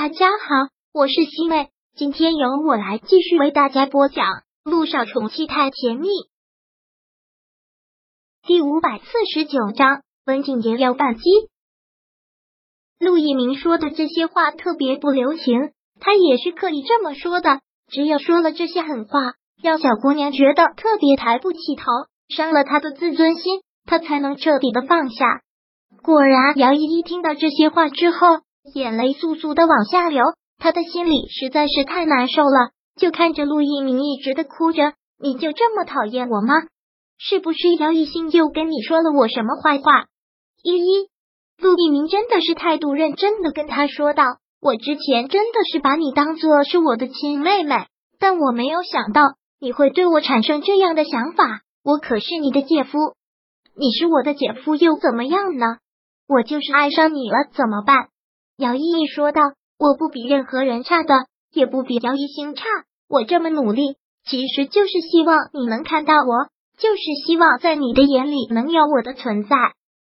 大家好，我是西妹，今天由我来继续为大家播讲《路上宠妻太甜蜜》第五百四十九章。文景言要反击。陆一鸣说的这些话特别不留情，他也是刻意这么说的。只有说了这些狠话，让小姑娘觉得特别抬不起头，伤了她的自尊心，他才能彻底的放下。果然，姚依依听到这些话之后。眼泪簌簌的往下流，他的心里实在是太难受了。就看着陆一鸣一直的哭着，你就这么讨厌我吗？是不是姚一兴又跟你说了我什么坏话？依依，陆一鸣真的是态度认真的跟他说道：“我之前真的是把你当做是我的亲妹妹，但我没有想到你会对我产生这样的想法。我可是你的姐夫，你是我的姐夫又怎么样呢？我就是爱上你了，怎么办？”姚依依说道：“我不比任何人差的，也不比姚一星差。我这么努力，其实就是希望你能看到我，就是希望在你的眼里能有我的存在。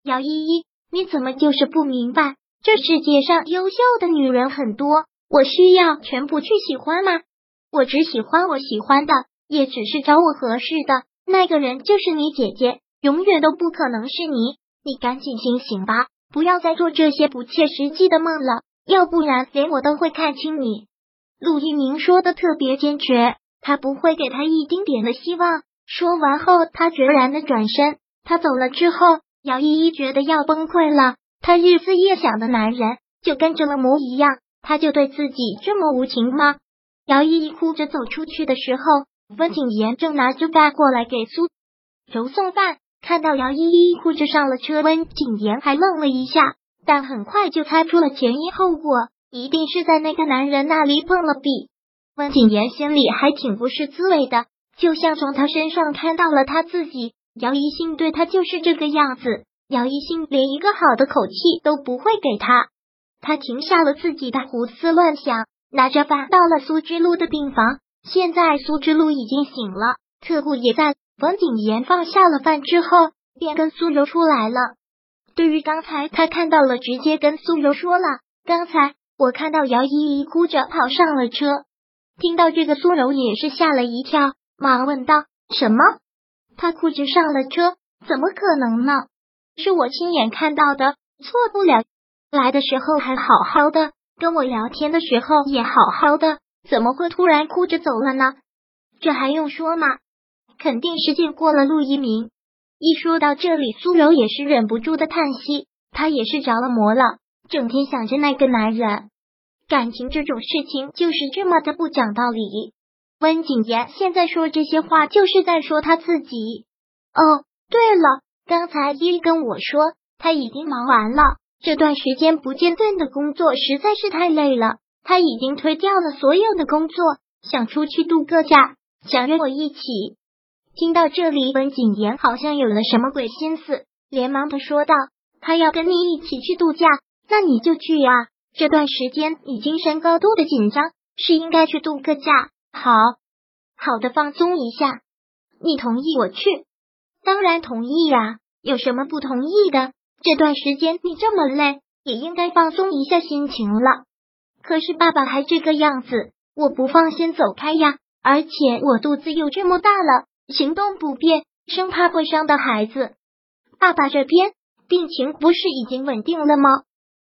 姚依依，你怎么就是不明白？这世界上优秀的女人很多，我需要全部去喜欢吗？我只喜欢我喜欢的，也只是找我合适的那个人，就是你姐姐，永远都不可能是你。你赶紧醒醒吧！”不要再做这些不切实际的梦了，要不然连我都会看清你。陆一鸣说的特别坚决，他不会给他一丁点的希望。说完后，他决然的转身。他走了之后，姚依依觉得要崩溃了。他日思夜想的男人就跟着了魔一样，他就对自己这么无情吗？姚依依哭着走出去的时候，温景言正拿着饭过来给苏柔送饭。看到姚依依哭着上了车，温景言还愣了一下，但很快就猜出了前因后果，一定是在那个男人那里碰了壁。温景言心里还挺不是滋味的，就像从他身上看到了他自己。姚一信对他就是这个样子，姚一信连一个好的口气都不会给他。他停下了自己的胡思乱想，拿着饭到了苏之路的病房。现在苏之路已经醒了，特务也在。文景言放下了饭之后，便跟苏柔出来了。对于刚才他看到了，直接跟苏柔说了。刚才我看到姚依依哭着跑上了车，听到这个，苏柔也是吓了一跳，忙问道：“什么？他哭着上了车？怎么可能呢？是我亲眼看到的，错不了。来的时候还好好的，跟我聊天的时候也好好的，怎么会突然哭着走了呢？这还用说吗？”肯定是见过了陆一鸣。一说到这里，苏柔也是忍不住的叹息。她也是着了魔了，整天想着那个男人。感情这种事情就是这么的不讲道理。温景言现在说这些话，就是在说他自己。哦，对了，刚才依依跟我说，他已经忙完了。这段时间不间断的工作实在是太累了，他已经推掉了所有的工作，想出去度个假，想约我一起。听到这里，温景言好像有了什么鬼心思，连忙的说道：“他要跟你一起去度假，那你就去呀。这段时间你精神高度的紧张，是应该去度个假，好好的放松一下。你同意我去？当然同意呀，有什么不同意的？这段时间你这么累，也应该放松一下心情了。可是爸爸还这个样子，我不放心走开呀，而且我肚子又这么大了。”行动不便，生怕会伤到孩子。爸爸这边病情不是已经稳定了吗？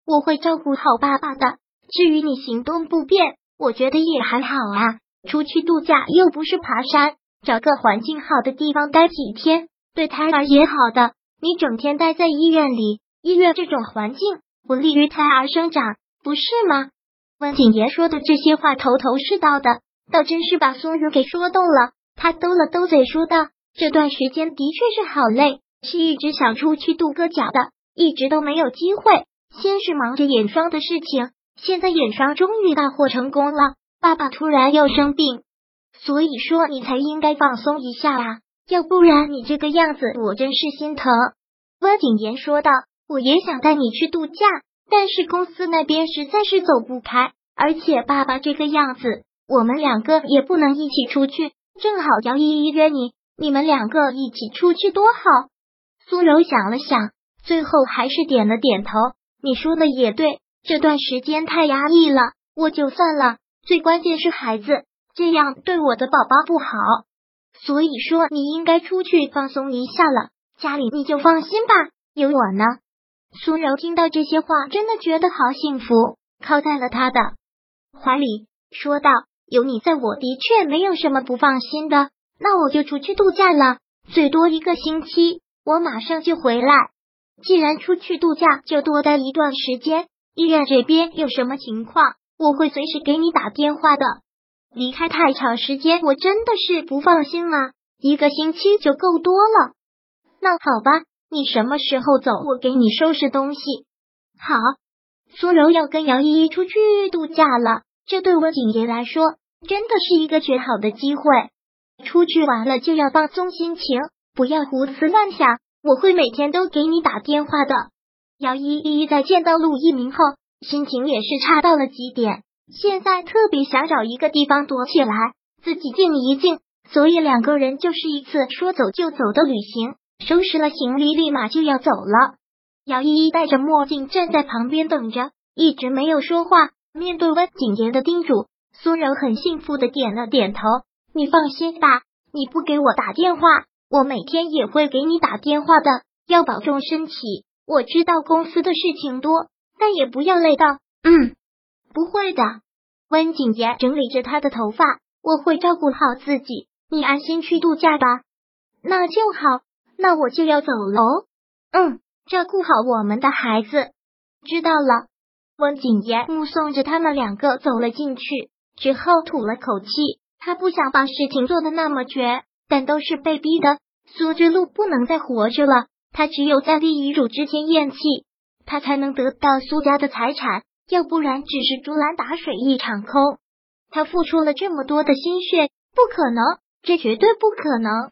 我会照顾好爸爸的。至于你行动不便，我觉得也还好啊。出去度假又不是爬山，找个环境好的地方待几天，对胎儿也好的。你整天待在医院里，医院这种环境不利于胎儿生长，不是吗？温景言说的这些话头头是道的，倒真是把苏如给说动了。他兜了兜嘴，说道：“这段时间的确是好累，是一直想出去度个假的，一直都没有机会。先是忙着眼霜的事情，现在眼霜终于大获成功了。爸爸突然又生病，所以说你才应该放松一下啊，要不然你这个样子，我真是心疼。”温景言说道：“我也想带你去度假，但是公司那边实在是走不开，而且爸爸这个样子，我们两个也不能一起出去。”正好姚依依约你，你们两个一起出去多好。苏柔想了想，最后还是点了点头。你说的也对，这段时间太压抑了，我就算了，最关键是孩子，这样对我的宝宝不好。所以说，你应该出去放松一下了，家里你就放心吧，有我呢。苏柔听到这些话，真的觉得好幸福，靠在了他的怀里，说道：“有你在，我的确没有什么不放心的。那我就出去度假了，最多一个星期，我马上就回来。既然出去度假，就多待一段时间。医院这边有什么情况，我会随时给你打电话的。离开太长时间，我真的是不放心了。一个星期就够多了。那好吧。”你什么时候走？我给你收拾东西。好，苏柔要跟杨依依出去度假了，这对温景言来说真的是一个绝好的机会。出去玩了就要放松心情，不要胡思乱想。我会每天都给你打电话的。姚依依在见到陆一鸣后，心情也是差到了极点，现在特别想找一个地方躲起来，自己静一静。所以两个人就是一次说走就走的旅行。收拾了行李，立马就要走了。姚依依戴着墨镜站在旁边等着，一直没有说话。面对温景言的叮嘱，苏柔很幸福的点了点头：“你放心吧，你不给我打电话，我每天也会给你打电话的。要保重身体。我知道公司的事情多，但也不要累到。”“嗯，不会的。”温景言整理着他的头发：“我会照顾好自己，你安心去度假吧。”“那就好。”那我就要走喽。嗯，照顾好我们的孩子，知道了。温景言目送着他们两个走了进去之后，吐了口气。他不想把事情做的那么绝，但都是被逼的。苏之路不能再活着了，他只有在立遗嘱之前咽气，他才能得到苏家的财产，要不然只是竹篮打水一场空。他付出了这么多的心血，不可能，这绝对不可能。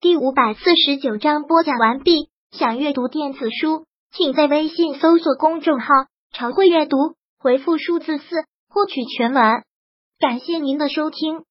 第五百四十九章播讲完毕。想阅读电子书，请在微信搜索公众号“常会阅读”，回复数字四获取全文。感谢您的收听。